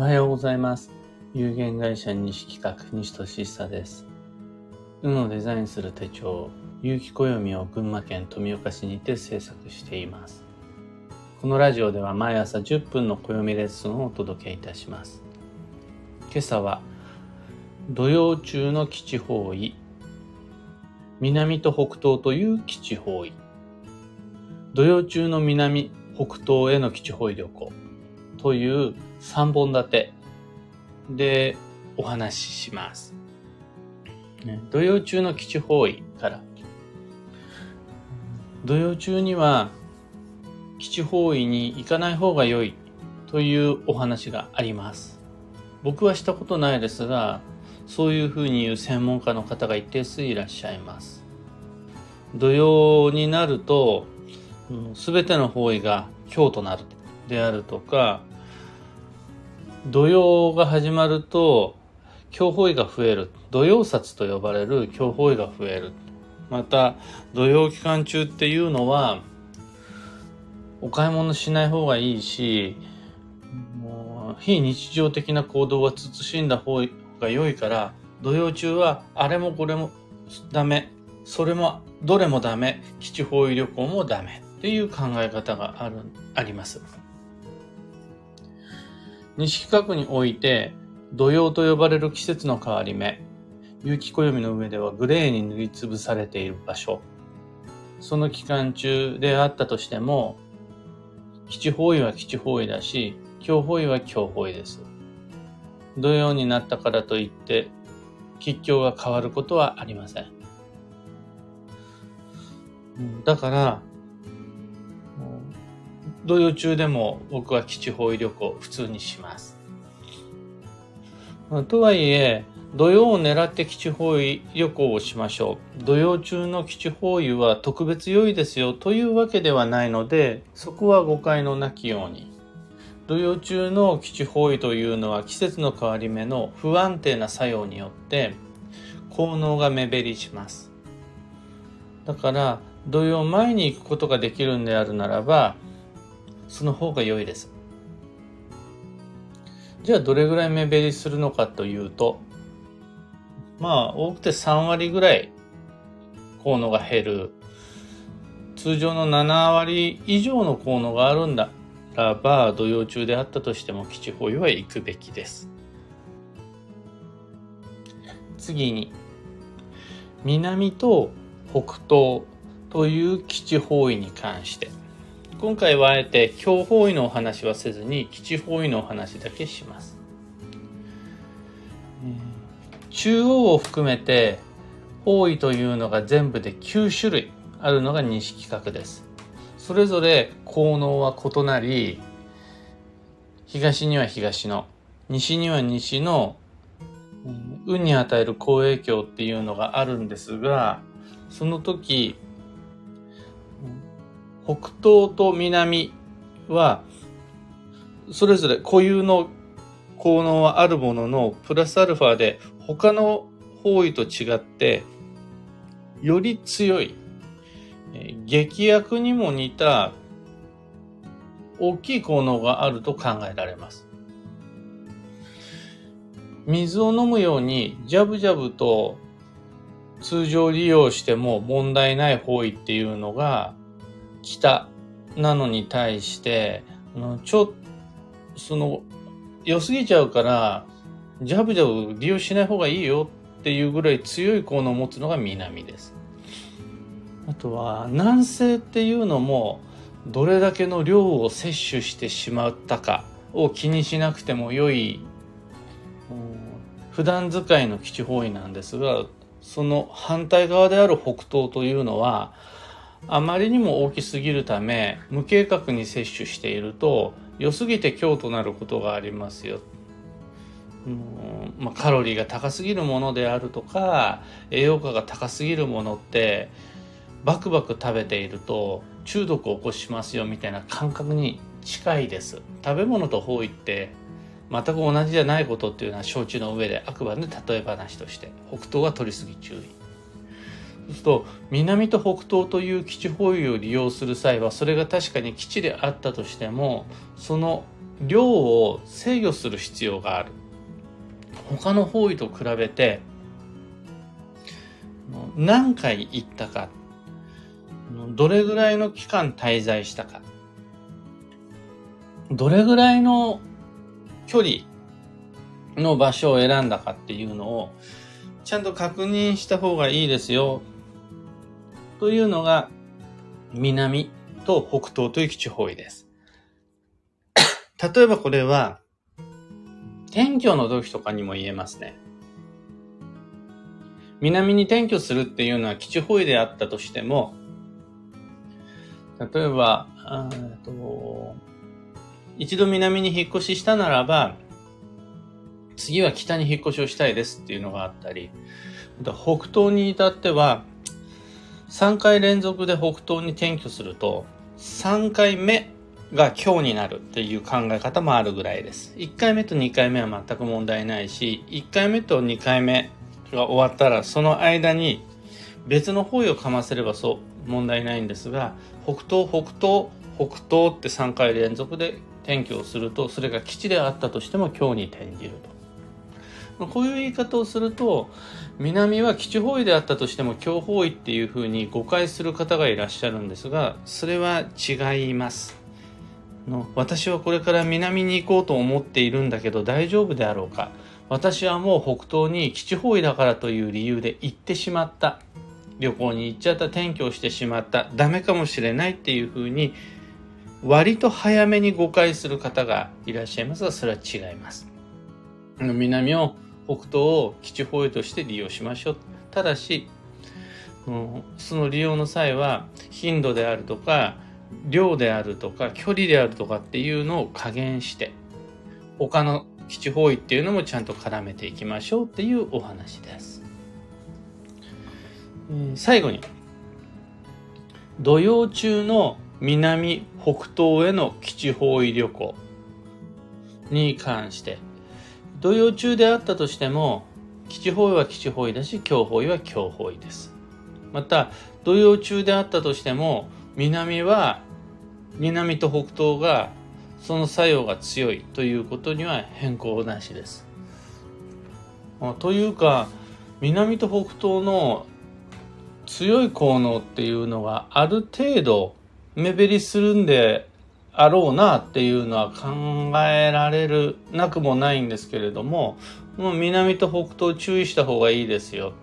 おはようございます。有限会社西企画西俊久です。運をデザインする手帳、有機暦を群馬県富岡市にて制作しています。このラジオでは毎朝10分の暦レッスンをお届けいたします。今朝は土曜中の基地方位、南と北東という基地方位、土曜中の南、北東への基地方位旅行という3本立てでお話しします。土曜中の基地方位から。土曜中には基地方位に行かない方が良いというお話があります。僕はしたことないですが、そういうふうに言う専門家の方が一定数いらっしゃいます。土曜になると、すべての方位が今日となるであるとか、土曜が始まると、強方位が増える。土曜札と呼ばれる強方位が増える。また、土曜期間中っていうのは、お買い物しない方がいいし、もう非日常的な行動は慎んだ方が良いから、土曜中はあれもこれもダメ、それもどれもダメ、基地方位旅行もダメっていう考え方がある、あります。西企画において、土曜と呼ばれる季節の変わり目、有機暦の上ではグレーに塗りつぶされている場所、その期間中であったとしても、基地方位は基地方位だし、強方位は強方位です。土曜になったからといって、吉凶が変わることはありません。だから、土曜中でも僕は基地方位旅行普通にします。とはいえ、土曜を狙って基地方位旅行をしましょう。土曜中の基地方位は特別良いですよというわけではないので、そこは誤解のなきように。土曜中の基地方位というのは季節の変わり目の不安定な作用によって効能が目減りします。だから土曜前に行くことができるんであるならば、その方が良いです。じゃあどれぐらい目減りするのかというと、まあ多くて3割ぐらい効能が減る。通常の7割以上の効能があるんだらば、土曜中であったとしても基地方位は行くべきです。次に、南と北東という基地方位に関して。今回はあえて強方位のお話はせずに基地方位のお話だけします。中央を含めて方位というのが全部で9種類あるのが西企画です。それぞれ効能は異なり、東には東の、西には西の運に与える好影響っていうのがあるんですが、その時、北東と南は、それぞれ固有の効能はあるものの、プラスアルファで他の方位と違って、より強い、劇薬にも似た大きい効能があると考えられます。水を飲むようにジャブジャブと通常利用しても問題ない方位っていうのが北なのに対して、ちょっその、良すぎちゃうから、ジャブジャブ利用しない方がいいよっていうぐらい強い効能を持つのが南です。あとは、南西っていうのも、どれだけの量を摂取してしまったかを気にしなくても良い、普段使いの基地方位なんですが、その反対側である北東というのは、あまりにも大きすぎるため、無計画に摂取していると、良すぎて強となることがありますよ。うんまあ、カロリーが高すぎるものであるとか、栄養価が高すぎるものって、バクバク食べていると中毒を起こしますよみたいな感覚に近いです。食べ物と方位って全く同じじゃないことっていうのは承知の上であくまで例え話として北東は取りすぎ注意。そうすると南と北東という基地方位を利用する際はそれが確かに基地であったとしてもその量を制御する必要がある。他の方位と比べて、何回行ったか、どれぐらいの期間滞在したか、どれぐらいの距離の場所を選んだかっていうのをちゃんと確認した方がいいですよ。というのが南と北東という基地方位です。例えばこれは転居の時とかにも言えますね。南に転居するっていうのは基地方位であったとしても、例えば、と一度南に引っ越ししたならば、次は北に引っ越しをしたいですっていうのがあったり、北東に至っては、3回連続で北東に転居すると、3回目が今日になるっていう考え方もあるぐらいです。1回目と2回目は全く問題ないし、1回目と2回目が終わったら、その間に別の方位をかませればそう問題ないんですが、北東、北東、北東って3回連続で転居をすると、それが基地であったとしても今日に転じると。こういう言い方をすると南は基地方位であったとしても強方位っていうふうに誤解する方がいらっしゃるんですがそれは違います。の私はこれから南に行こうと思っているんだけど大丈夫であろうか。私はもう北東に基地方位だからという理由で行ってしまった。旅行に行っちゃった転居をしてしまった。ダメかもしれないっていうふうに割と早めに誤解する方がいらっしゃいますがそれは違います。南を北東を基地保有として利用しましょう。ただし、その利用の際は頻度であるとか量であるとか距離であるとかっていうのを加減して他の基地方位っていうのもちゃんと絡めていきましょうっていうお話です。最後に土曜中の南北東への基地方位旅行に関して土曜中であったとしても、基地方位は基地方位だし、強方位は強方位です。また、土曜中であったとしても、南は、南と北東が、その作用が強いということには変更なしです。というか、南と北東の強い効能っていうのがある程度目減りするんであろうなっていうのは考えられるなくもないんですけれども、もう南と北東注意した方がいいですよ。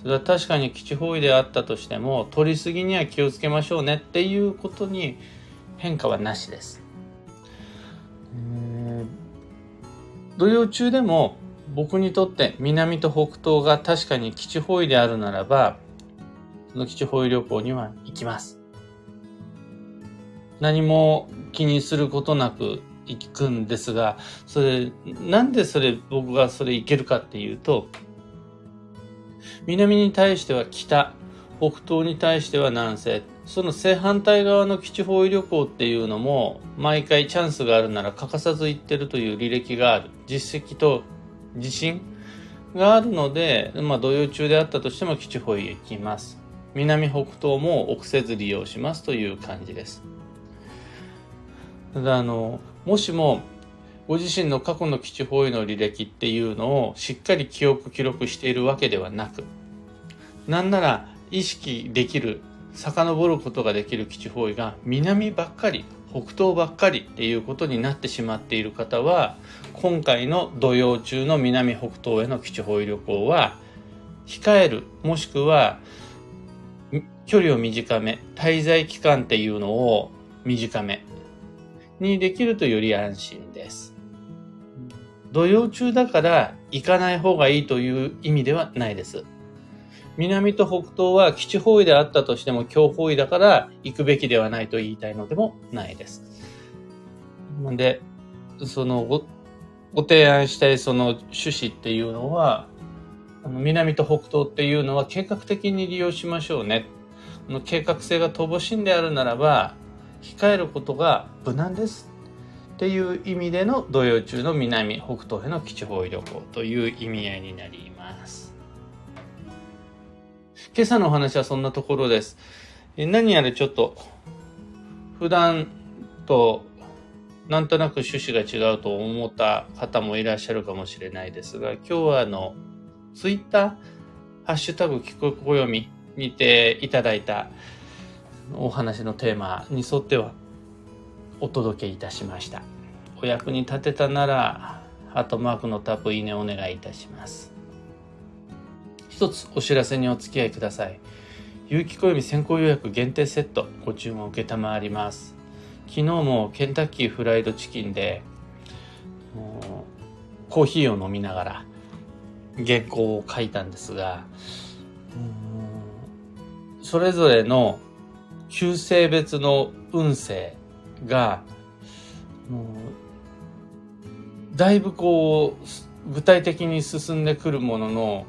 それは確かに基地方位であったとしても、取りすぎには気をつけましょうねっていうことに変化はなしです。土曜中でも僕にとって南と北東が確かに基地方位であるならば、その基地方位旅行には行きます。何も気にすることなく行くんですが、それ、なんでそれ、僕がそれ行けるかっていうと、南に対しては北、北東に対しては南西、その正反対側の基地方位旅行っていうのも、毎回チャンスがあるなら欠かさず行ってるという履歴がある。実績と自信があるので、まあ土曜中であったとしても基地方位へ行きます。南北東も臆せず利用しますという感じです。ただあのもしもご自身の過去の基地方位の履歴っていうのをしっかり記憶記録しているわけではなくなんなら意識できる遡ることができる基地方位が南ばっかり北東ばっかりっていうことになってしまっている方は今回の土曜中の南北東への基地方位旅行は控えるもしくは距離を短め滞在期間っていうのを短め。にできるとより安心です。土曜中だから行かない方がいいという意味ではないです。南と北東は基地方位であったとしても強方位だから行くべきではないと言いたいのでもないです。で、そのご、ご提案したいその趣旨っていうのは、あの南と北東っていうのは計画的に利用しましょうね。計画性が乏しいんであるならば、控えることが無難です。っていう意味での土曜中の南北東への基地方位旅行という意味合いになります。今朝のお話はそんなところです。何やらちょっと普段となんとなく趣旨が違うと思った方もいらっしゃるかもしれないですが、今日はあの、ツイッター、ハッシュタグ聞く暦にていただいたお話のテーマに沿ってはお届けいたしました。お役に立てたなら、ハートマークのタップいいねお願いいたします。一つお知らせにお付き合いください。有機暦先行予約限定セットご注文受けたまわります。昨日もケンタッキーフライドチキンでコーヒーを飲みながら原稿を書いたんですがそれぞれの旧性別の運勢がだいぶこう具体的に進んでくるものの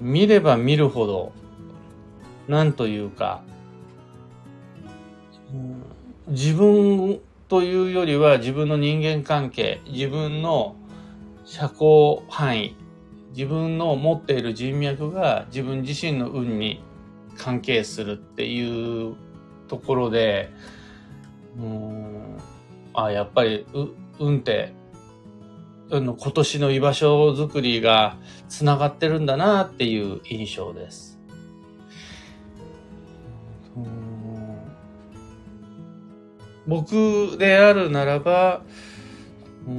見れば見るほどなんというか自分というよりは自分の人間関係、自分の社交範囲、自分の持っている人脈が自分自身の運に関係するっていうところで、うん、あ、やっぱり、う、運って、今年の居場所づくりが繋がってるんだなっていう印象です。僕であるならば、うん、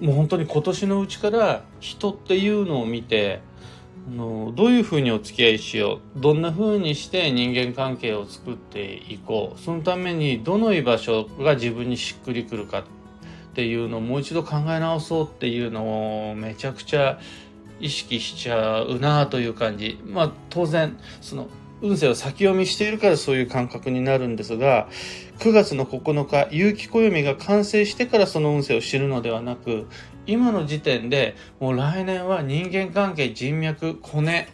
もう本当に今年のうちから人っていうのを見て、あのどういうふうにお付き合いしようどんなふうにして人間関係を作っていこうそのためにどの居場所が自分にしっくりくるかっていうのをもう一度考え直そうっていうのをめちゃくちゃ意識しちゃうなという感じ。まあ当然その運勢を先読みしているからそういう感覚になるんですが、9月の9日、有機暦が完成してからその運勢を知るのではなく、今の時点でもう来年は人間関係、人脈、コネ、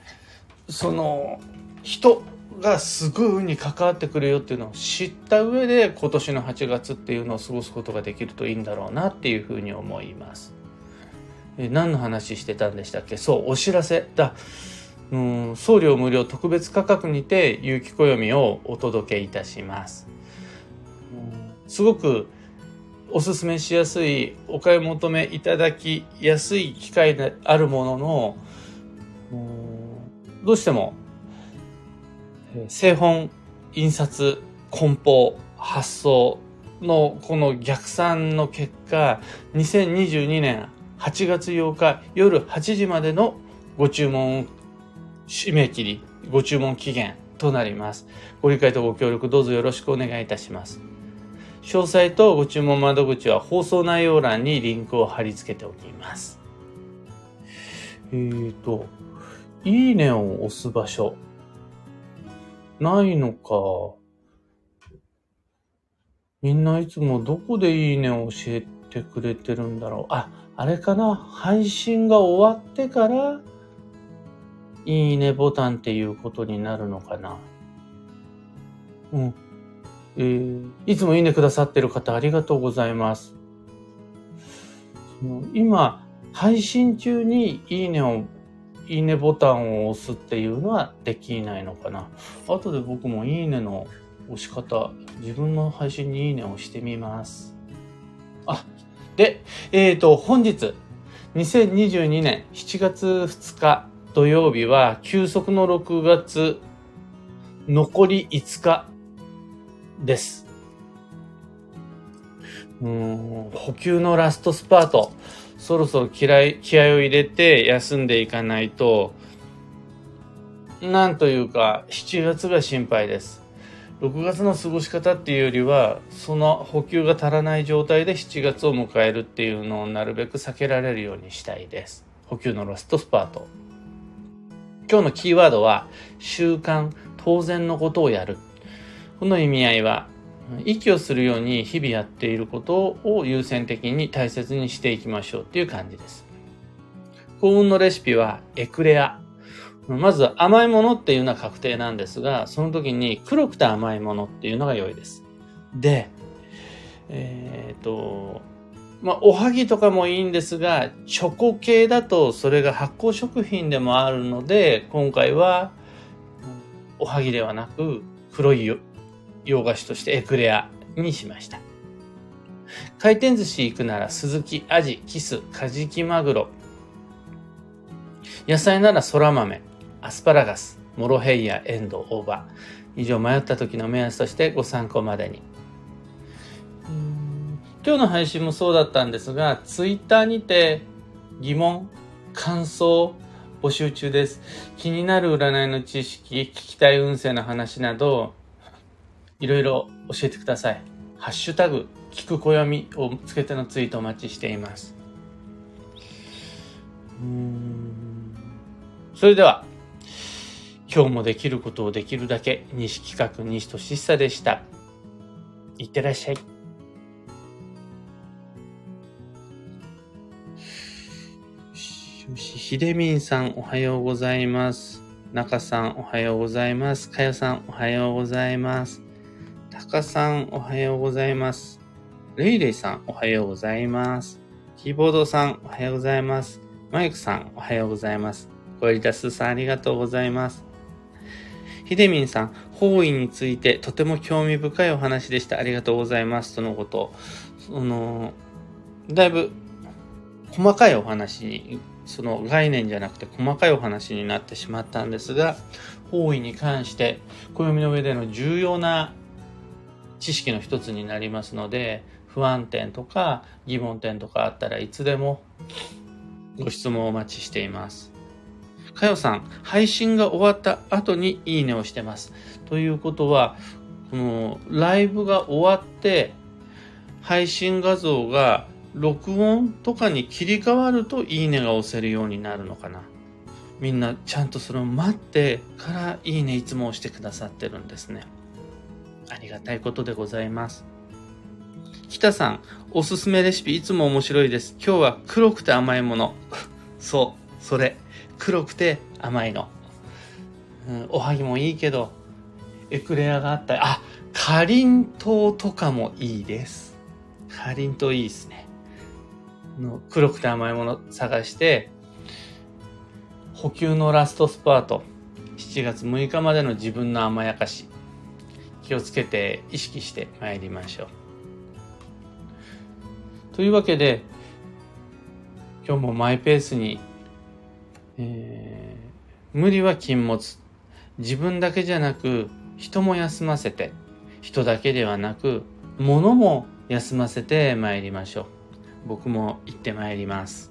その人がすごい運に関わってくるよっていうのを知った上で今年の8月っていうのを過ごすことができるといいんだろうなっていうふうに思います。え何の話してたんでしたっけそう、お知らせだ。うん、送料無料特別価格にて有機暦をお届けいたします。すごくおすすめしやすいお買い求めいただきやすい機会であるものの、どうしても製本、印刷、梱包、発送のこの逆算の結果、2022年8月8日夜8時までのご注文締め切り、ご注文期限となります。ご理解とご協力どうぞよろしくお願いいたします。詳細とご注文窓口は放送内容欄にリンクを貼り付けておきます。えっ、ー、と、いいねを押す場所。ないのか。みんないつもどこでいいねを教えてくれてるんだろう。あ、あれかな配信が終わってからいいねボタンっていうことになるのかな。うん。えー、いつもいいねくださってる方ありがとうございます。今、配信中にいいねを、いいねボタンを押すっていうのはできないのかな。後で僕もいいねの押し方、自分の配信にいいねを押してみます。あ、で、えっ、ー、と、本日、2022年7月2日、土曜日は休息の6月残り5日です。うん補給のラストスパート。そろそろ気合を入れて休んでいかないと、なんというか7月が心配です。6月の過ごし方っていうよりは、その補給が足らない状態で7月を迎えるっていうのをなるべく避けられるようにしたいです。補給のラストスパート。今日のキーワードは、習慣、当然のことをやる。この意味合いは、息をするように日々やっていることを優先的に大切にしていきましょうっていう感じです。幸運のレシピはエクレア。まず甘いものっていうのは確定なんですが、その時に黒くて甘いものっていうのが良いです。で、えっ、と、まあ、おはぎとかもいいんですが、チョコ系だとそれが発酵食品でもあるので、今回はおはぎではなく黒い洋菓子としてエクレアにしました。回転寿司行くなら、鈴木、アジ、キス、カジキマグロ。野菜なら空豆、アスパラガス、モロヘイヤ、エンドウ、大葉。以上迷った時の目安としてご参考までに。今日の配信もそうだったんですが、ツイッターにて疑問、感想、募集中です。気になる占いの知識、聞きたい運勢の話など、いろいろ教えてください。ハッシュタグ、聞く暦をつけてのツイートお待ちしています。それでは、今日もできることをできるだけ、西企画西俊久でした。いってらっしゃい。ひでみんさんおはようございます。中さんおはようございます。かよさんおはようございます。たかさんおはようございます。レイレイさんおはようございます。キーボードさんおはようございます。マイクさんおはようございます。ゴリタスさんありがとうございます。ひでみんさん、方位についてとても興味深いお話でした。ありがとうございます。とのこと。その、だいぶ細かいお話にその概念じゃなくて細かいお話になってしまったんですが、方位に関して暦の上での重要な知識の一つになりますので、不安点とか疑問点とかあったらいつでもご質問をお待ちしています。かよさん、配信が終わった後にいいねをしてます。ということは、このライブが終わって配信画像が録音とかに切り替わるといいねが押せるようになるのかな。みんなちゃんとそれを待ってからいいねいつも押してくださってるんですね。ありがたいことでございます。北さん、おすすめレシピいつも面白いです。今日は黒くて甘いもの。そう、それ。黒くて甘いの。うん、おはぎもいいけど、エクレアがあったり、あ、かりんとうとかもいいです。かりんとういいですね。の黒くて甘いもの探して、補給のラストスパート、7月6日までの自分の甘やかし、気をつけて意識して参りましょう。というわけで、今日もマイペースに、えー、無理は禁物。自分だけじゃなく、人も休ませて、人だけではなく、物も休ませて参りましょう。僕も行ってまいります。